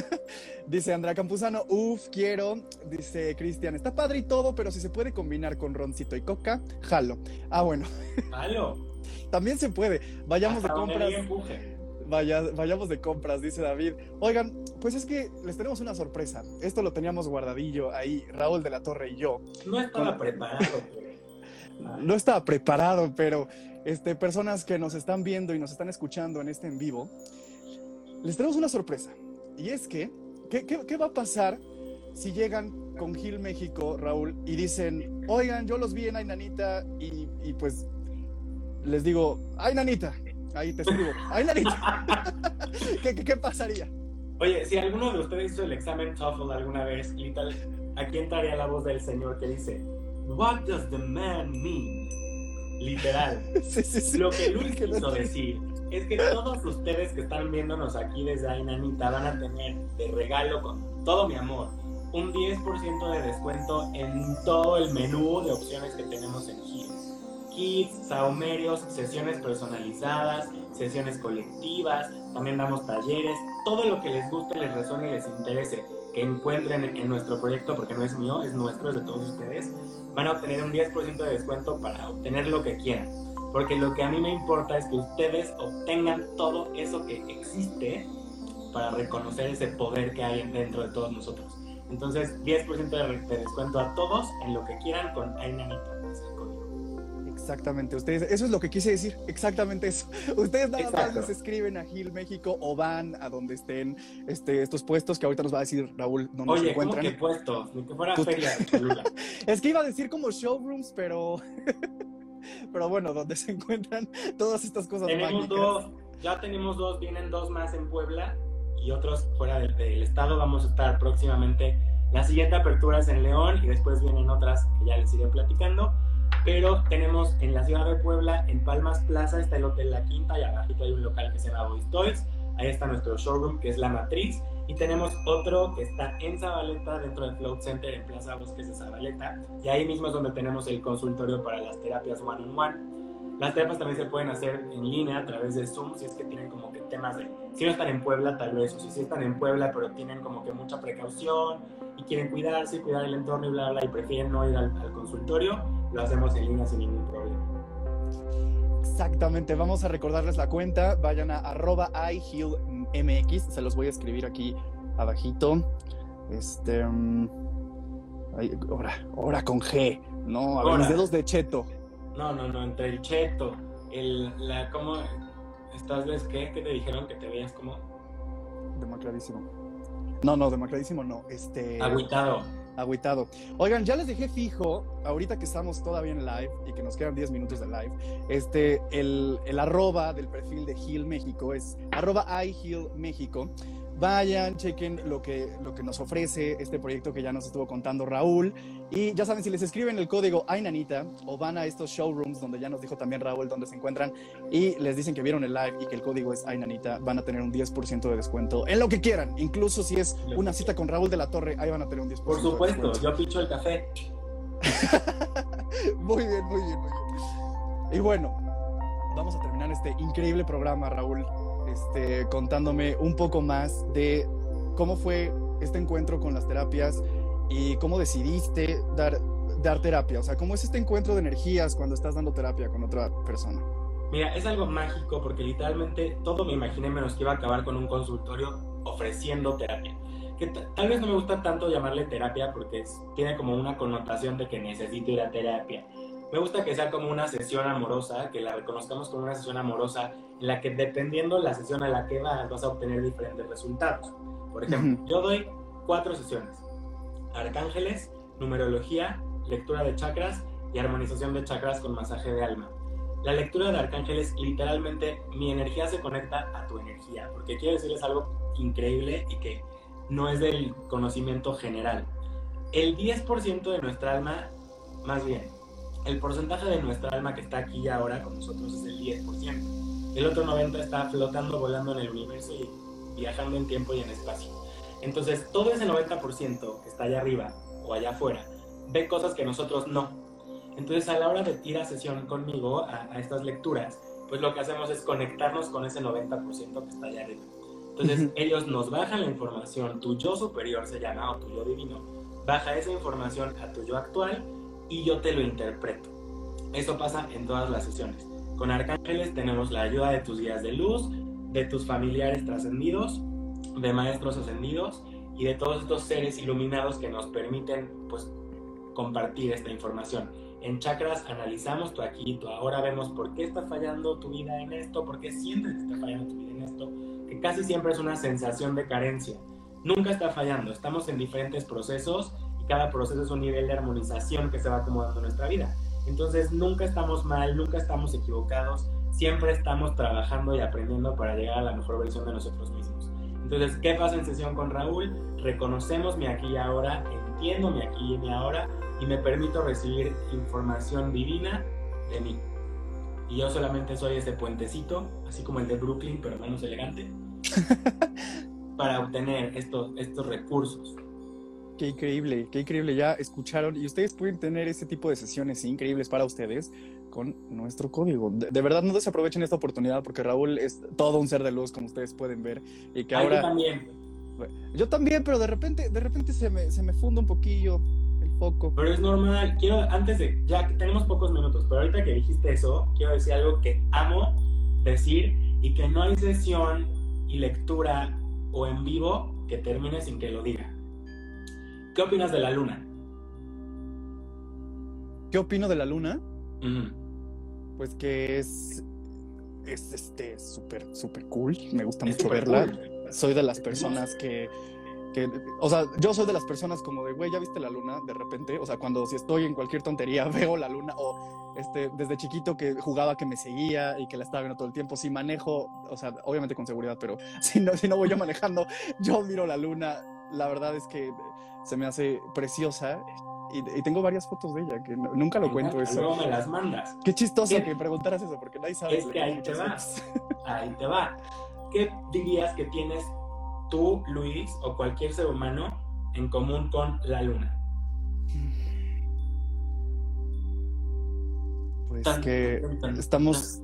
(laughs) dice Andrea Campuzano, uff, quiero. Dice Cristian, está padre y todo, pero si se puede combinar con roncito y coca, jalo. Ah, bueno. (laughs) Jalo. También se puede. Vayamos de compras. Vaya, vayamos de compras, dice David. Oigan, pues es que les tenemos una sorpresa. Esto lo teníamos guardadillo ahí, Raúl de la Torre y yo. No estaba preparado. No estaba preparado, pero este, personas que nos están viendo y nos están escuchando en este en vivo, les tenemos una sorpresa. Y es que, ¿qué, qué, va a pasar si llegan con Gil México, Raúl, y dicen, oigan, yo los vi en Ainanita y, y pues les digo, ay, nanita, ahí te escribo, ay, nanita, (laughs) ¿Qué, ¿Qué, pasaría? Oye, si alguno de ustedes hizo el examen TOEFL alguna vez, tal, aquí entraría la voz del Señor que dice, What does the man mean? Literal. (laughs) Sí, sí, sí. Lo que Luis quiso decir es que todos ustedes que están viéndonos aquí desde ahí, nanita, van a tener de regalo con todo mi amor un 10% de descuento en todo el menú de opciones que tenemos en Giro kits, saumerios, sesiones personalizadas, sesiones colectivas, también damos talleres, todo lo que les guste, les resuene y les interese, que encuentren en nuestro proyecto, porque no es mío, es nuestro, es de todos ustedes, van a obtener un 10% de descuento para obtener lo que quieran. Porque lo que a mí me importa es que ustedes obtengan todo eso que existe para reconocer ese poder que hay dentro de todos nosotros. Entonces, 10% de, descuento a todos en lo que quieran con Ainanita. Exactamente, ustedes, eso es lo que quise decir, exactamente eso. (laughs) Ustedes nada más les escriben a Gil México o van a donde estén este, estos puestos que ahorita nos va a decir Raúl dónde Oye, se encuentran. ¿cómo que puestos? Ni que fuera feria (laughs) es que iba a decir como showrooms, pero (laughs) pero bueno, donde se encuentran todas estas cosas tenemos dos, ya tenemos dos, vienen dos más en Puebla y otros fuera del, del estado. Vamos a estar próximamente. La siguiente apertura es en León y después vienen otras que ya les iré platicando pero tenemos en la ciudad de Puebla, en Palmas Plaza, está el Hotel La Quinta y abajito hay un local que se llama Boys Toys. Ahí está nuestro showroom, que es La Matriz. Y tenemos otro que está en Zabaleta, dentro del Float Center, en Plaza Bosques de Zabaleta. Y ahí mismo es donde tenemos el consultorio para las terapias one-on-one. Las terapias también se pueden hacer en línea a través de Zoom, si es que tienen como que temas de... Si no están en Puebla, tal vez, o si sí están en Puebla, pero tienen como que mucha precaución y quieren cuidarse, cuidar el entorno y bla, bla, y prefieren no ir al, al consultorio, lo hacemos en línea sin ningún problema. Exactamente, vamos a recordarles la cuenta, vayan a arroba iHealMX, se los voy a escribir aquí abajito. Este, um, ahora, ahora con G, no, a ver, los dedos de cheto. No, no, no, entre el cheto, el, la, ¿cómo estás, ves qué? ¿Qué te dijeron que te veías como? Demacradísimo. No, no, demacradísimo no, este... Agüitado agüitado. Oigan, ya les dejé fijo, ahorita que estamos todavía en live y que nos quedan 10 minutos de live, este, el, el arroba del perfil de Heal México es arroba México. Vayan, chequen lo que, lo que nos ofrece este proyecto que ya nos estuvo contando Raúl. Y ya saben, si les escriben el código AINANITA o van a estos showrooms donde ya nos dijo también Raúl dónde se encuentran y les dicen que vieron el live y que el código es AINANITA, van a tener un 10% de descuento en lo que quieran. Incluso si es una cita con Raúl de la Torre, ahí van a tener un 10%. Por supuesto, yo picho el café. (laughs) muy bien, muy bien, muy bien. Y bueno, vamos a terminar este increíble programa, Raúl este, contándome un poco más de cómo fue este encuentro con las terapias y cómo decidiste dar, dar terapia. O sea, cómo es este encuentro de energías cuando estás dando terapia con otra persona. Mira, es algo mágico porque literalmente todo me imaginé menos que iba a acabar con un consultorio ofreciendo terapia. Que tal vez no me gusta tanto llamarle terapia porque tiene como una connotación de que necesito ir a terapia. Me gusta que sea como una sesión amorosa, que la reconozcamos como una sesión amorosa en la que dependiendo la sesión a la que vas, vas a obtener diferentes resultados. Por ejemplo, yo doy cuatro sesiones. Arcángeles, numerología, lectura de chakras y armonización de chakras con masaje de alma. La lectura de arcángeles, literalmente, mi energía se conecta a tu energía, porque quiero decirles algo increíble y que no es del conocimiento general. El 10% de nuestra alma, más bien, el porcentaje de nuestra alma que está aquí ahora con nosotros es el 10%. El otro 90% está flotando, volando en el universo y viajando en tiempo y en espacio. Entonces, todo ese 90% que está allá arriba o allá afuera ve cosas que nosotros no. Entonces, a la hora de ir a sesión conmigo a, a estas lecturas, pues lo que hacemos es conectarnos con ese 90% que está allá arriba. Entonces, ellos nos bajan la información, tu yo superior se llama, o tu yo divino, baja esa información a tu yo actual y yo te lo interpreto. Eso pasa en todas las sesiones. Con arcángeles tenemos la ayuda de tus guías de luz, de tus familiares trascendidos, de maestros ascendidos y de todos estos seres iluminados que nos permiten pues compartir esta información. En chakras analizamos tu aquí y tu ahora, vemos por qué está fallando tu vida en esto, por qué sientes que está fallando tu vida en esto, que casi siempre es una sensación de carencia. Nunca está fallando, estamos en diferentes procesos cada proceso es un nivel de armonización que se va acomodando en nuestra vida. Entonces nunca estamos mal, nunca estamos equivocados, siempre estamos trabajando y aprendiendo para llegar a la mejor versión de nosotros mismos. Entonces, ¿qué pasa en sesión con Raúl? Reconocemos mi aquí y ahora, entiendo mi aquí y mi ahora y me permito recibir información divina de mí. Y yo solamente soy ese puentecito, así como el de Brooklyn, pero menos elegante, (laughs) para obtener estos, estos recursos. Qué increíble, qué increíble. Ya escucharon y ustedes pueden tener ese tipo de sesiones increíbles para ustedes con nuestro código. De, verdad, no desaprovechen esta oportunidad porque Raúl es todo un ser de luz, como ustedes pueden ver. Y que ahora. Yo también. Yo también, pero de repente, de repente se me, se me funda un poquillo el foco. Pero es normal. Quiero, antes de. Ya que tenemos pocos minutos, pero ahorita que dijiste eso, quiero decir algo que amo decir y que no hay sesión y lectura o en vivo que termine sin que lo diga. ¿Qué opinas de la luna? ¿Qué opino de la luna? pues que es, es este, súper, súper cool. Me gusta mucho verla. Soy de las personas que que, o sea, yo soy de las personas como de, güey, ¿ya viste la luna? De repente, o sea, cuando si estoy en cualquier tontería (laughs) veo la luna, o este, desde chiquito que jugaba que me seguía y que la estaba viendo todo el tiempo, si manejo, o sea, obviamente con seguridad, pero (laughs) si no, si no voy yo manejando, yo miro la luna, la verdad es que se me hace preciosa y, tengo varias fotos de ella, que nunca lo cuento eso. Luego me las mandas. Qué chistoso que preguntaras eso, porque nadie sabe. Es que ahí te va, (laughs) ahí te va. ¿Qué dirías que tienes tú, Luis, o cualquier ser humano en común con la luna? Pues que estamos,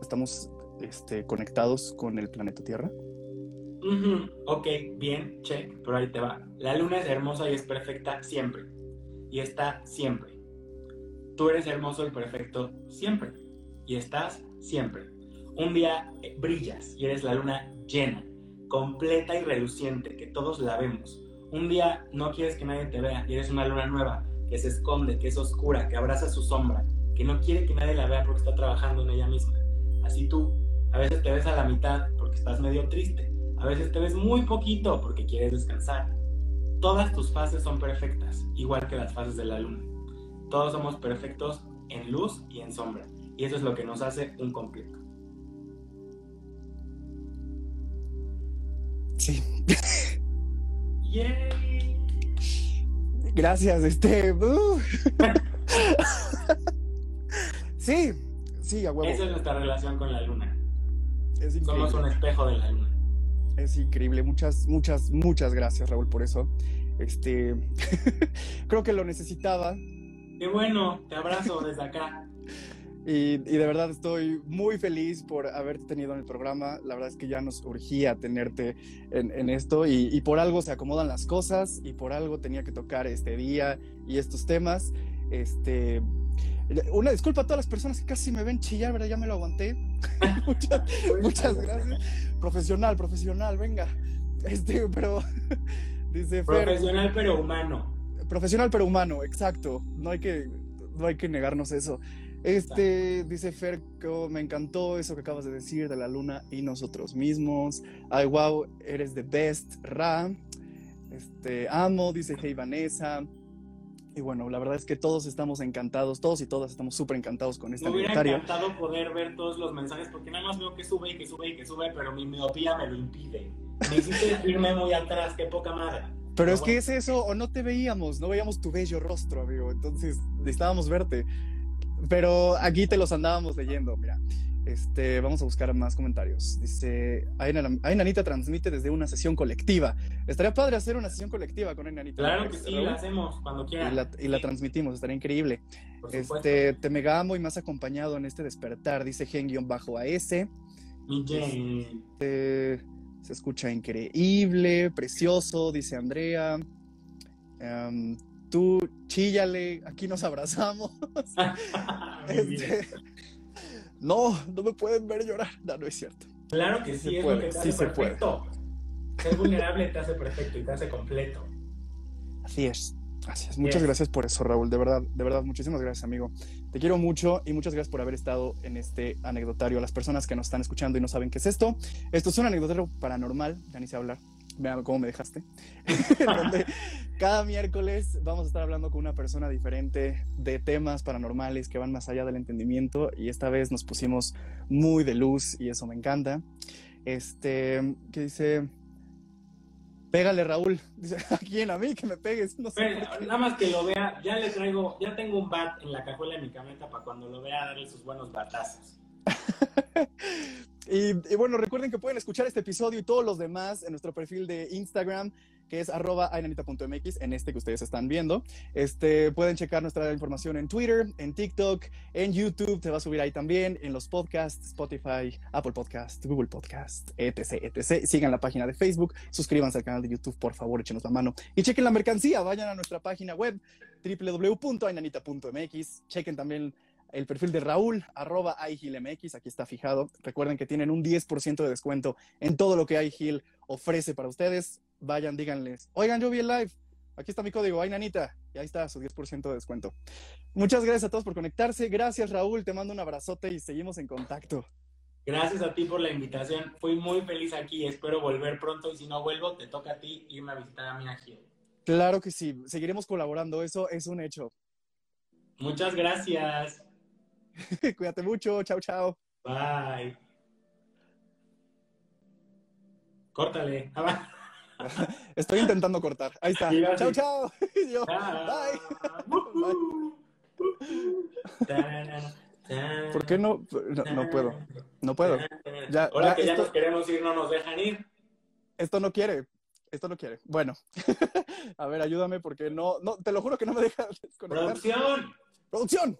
estamos este, conectados con el planeta Tierra. Ok, bien, check, pero ahí te va. La luna es hermosa y es perfecta siempre. Y está siempre. Tú eres hermoso y perfecto siempre. Y estás siempre. Un día eh, brillas y eres la luna llena, completa y reluciente, que todos la vemos. Un día no quieres que nadie te vea y eres una luna nueva, que se esconde, que es oscura, que abraza su sombra, que no quiere que nadie la vea porque está trabajando en ella misma. Así tú, a veces te ves a la mitad porque estás medio triste, a veces te ves muy poquito porque quieres descansar. Todas tus fases son perfectas, igual que las fases de la luna. Todos somos perfectos en luz y en sombra, y eso es lo que nos hace un completo. Sí. Gracias, este. Uh. sí, sí, a huevo. Esa es nuestra relación con la luna. Es Somos un espejo de la luna. Es increíble. Muchas, muchas, muchas gracias, Raúl, por eso. Este. (laughs) Creo que lo necesitaba. Qué bueno, te abrazo desde acá. Y, de verdad estoy muy feliz por haberte tenido en el programa. La verdad es que ya nos urgía tenerte en, esto y, por algo se acomodan las cosas y por algo tenía que tocar este día y estos temas. Este, una disculpa a todas las personas que casi me ven chillar, ¿verdad? Ya me lo aguanté. (laughs) (laughs) muchas, muchas gracias. Profesional, profesional, venga. Este, pero (laughs) dice Profesional pero humano. Profesional pero humano, exacto. No hay que, no hay que negarnos eso. Este, dice Ferco, me encantó eso que acabas de decir de la luna y nosotros mismos. Ay, wow, eres the best, Ra. Este, amo, dice Hey Vanessa. Y bueno, la verdad es que todos estamos encantados, todos y todas estamos súper encantados con este Me hubiera encantado poder ver todos los mensajes porque nada más veo que sube y que sube y que sube, pero mi miopía me lo impide. Me hiciste (laughs) irme muy atrás, qué poca madre. Pero, es que es eso, o no te veíamos, no veíamos tu bello rostro, amigo. Entonces necesitábamos verte. Pero aquí te los andábamos leyendo, mira. Este, vamos a buscar más comentarios. Dice, Ainanita transmite desde una sesión colectiva. Estaría padre hacer una sesión colectiva con Ainanita. Claro que sí, la hacemos cuando quieras. Y la, transmitimos, estaría increíble. Este, te mega amo y más acompañado en este despertar, dice Gen-AS. Este, se escucha increíble, precioso, dice Andrea. Em, tú chíllale, aquí nos abrazamos. (laughs) Este, no, no me pueden ver llorar. No, no es cierto. Claro que sí, es lo que te hace perfecto. Ser vulnerable te hace perfecto y te hace completo. Así es. Así es. Muchas gracias por eso, Raúl. De verdad, de verdad, muchísimas gracias, amigo. Te quiero mucho y muchas gracias por haber estado en este anecdotario. A las personas que nos están escuchando y no saben qué es esto, esto es un anecdotario paranormal, ya ni sé hablar vean cómo me dejaste, (laughs) (laughs) donde cada miércoles vamos a estar hablando con una persona diferente de temas paranormales que van más allá del entendimiento y esta vez nos pusimos muy de luz y eso me encanta. Este, que dice, pégale Raúl, dice, (laughs) ¿a quién? A mí que me pegues, no sé. nada más que lo vea, ya le traigo, ya tengo un bat en la cajuela de mi camioneta para cuando lo vea darle sus buenos batazos. Y, bueno, recuerden que pueden escuchar este episodio y todos los demás en nuestro perfil de Instagram, que es arroba ainanita.mx, en este que ustedes están viendo. Este, pueden checar nuestra información en Twitter, en TikTok, en YouTube, te va a subir ahí también, en los podcasts, Spotify, Apple Podcast, Google Podcast, etc, etc. Sigan la página de Facebook, suscríbanse al canal de YouTube, por favor, échenos la mano. Y chequen la mercancía, vayan a nuestra página web www.ainanita.mx, chequen también el perfil de Raúl, arroba aquí está fijado. Recuerden que tienen un 10% de descuento en todo lo que iHeal ofrece para ustedes. Vayan, díganles, oigan, yo vi el live, Aquí está mi código, ay nanita. Y ahí está su 10% de descuento. Muchas gracias a todos por conectarse. Gracias, Raúl. Te mando un abrazote y seguimos en contacto. Gracias a ti por la invitación. Fui muy feliz aquí. Espero volver pronto. Y si no vuelvo, te toca a ti irme a visitar a mi Gil. Claro que sí. Seguiremos colaborando. Eso es un hecho. Muchas gracias. (laughs) Cuídate mucho. Chao, chao. Bye. Córtale. (laughs) Estoy intentando cortar. Ahí está. Chao, chao. (laughs) bye. ¿Por qué no? no? puedo. No puedo. Ya, Ahora que ya nos queremos ir, no nos dejan ir. Esto no quiere. Esto no quiere. Bueno. A ver, ayúdame porque no, no, te lo juro que no me deja desconectar. ¡Producción! ¡Producción!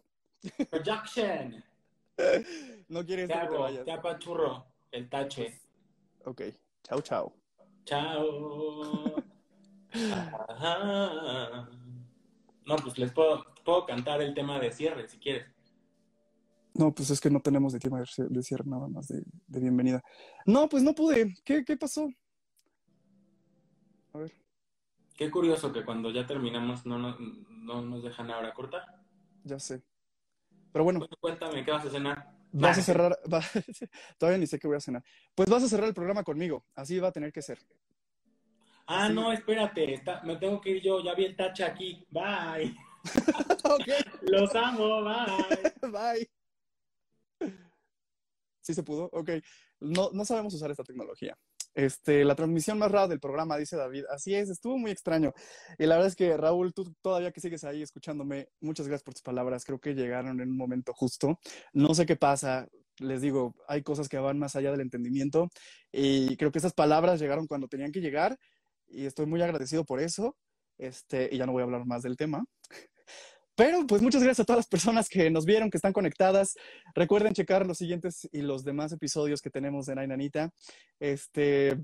¡Production! (laughs) No quieres te hago, te apachurro el tache. Ok. Chao, chao. Chao. No, pues les puedo, puedo cantar el tema de cierre si quieres. No, pues es que no tenemos de tema de cierre nada más de, bienvenida. No, pues no pude. ¿Qué, ¿Qué, pasó? A ver. Qué curioso que cuando ya terminamos no, no, nos dejan ahora cortar. Ya sé. Pero bueno. Cuéntame, ¿qué vas a cenar? Vas a cerrar. (laughs) todavía ni sé qué voy a cenar. Pues vas a cerrar el programa conmigo. Así va a tener que ser. Ah, no, espérate. me tengo que ir yo. Ya vi el tache aquí. Bye. (laughs) (laughs) Los amo. Bye. Bye. Sí se pudo, ok. No, no sabemos usar esta tecnología. Este, la transmisión más rara del programa, dice David. Así es, estuvo muy extraño. Y la verdad es que, Raúl, tú todavía que sigues ahí escuchándome, muchas gracias por tus palabras. Creo que llegaron en un momento justo. No sé qué pasa. Les digo, hay cosas que van más allá del entendimiento. Y creo que esas palabras llegaron cuando tenían que llegar. Y estoy muy agradecido por eso. Este, y ya no voy a hablar más del tema. Pero pues muchas gracias a todas las personas que nos vieron, que están conectadas. Recuerden checar los siguientes y los demás episodios que tenemos de Nainanita. Este,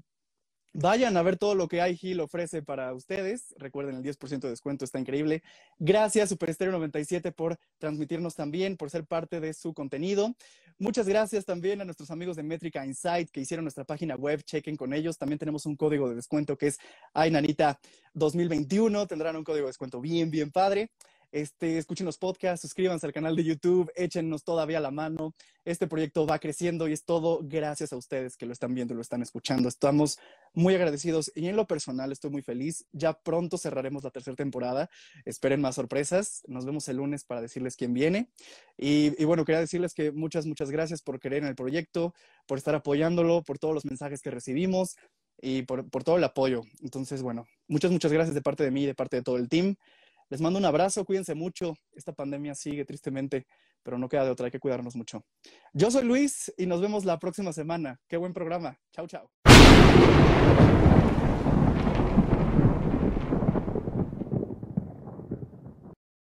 Vayan a ver todo lo que iHeal ofrece para ustedes. Recuerden, el 10% de descuento está increíble. Gracias, Super Estéreo 97, por transmitirnos también, por ser parte de su contenido. Muchas gracias también a nuestros amigos de Métrica Insight que hicieron nuestra página web. Chequen con ellos. También tenemos un código de descuento que es AINANITA 2021. Tendrán un código de descuento bien, bien padre. Este, escuchen los podcasts, suscríbanse al canal de YouTube, échenos todavía la mano. Este proyecto va creciendo y es todo gracias a ustedes que lo están viendo lo están escuchando. Estamos muy agradecidos y en lo personal estoy muy feliz. Ya pronto cerraremos la tercera temporada. Esperen más sorpresas. Nos vemos el lunes para decirles quién viene. Y, bueno, quería decirles que muchas, muchas gracias por querer en el proyecto, por estar apoyándolo, por todos los mensajes que recibimos y por, por todo el apoyo. Entonces, bueno, muchas, muchas gracias de parte de mí de parte de todo el team. Les mando un abrazo, cuídense mucho. Esta pandemia sigue tristemente, pero no queda de otra, hay que cuidarnos mucho. Yo soy Luis y nos vemos la próxima semana. Qué buen programa. Chao, chao.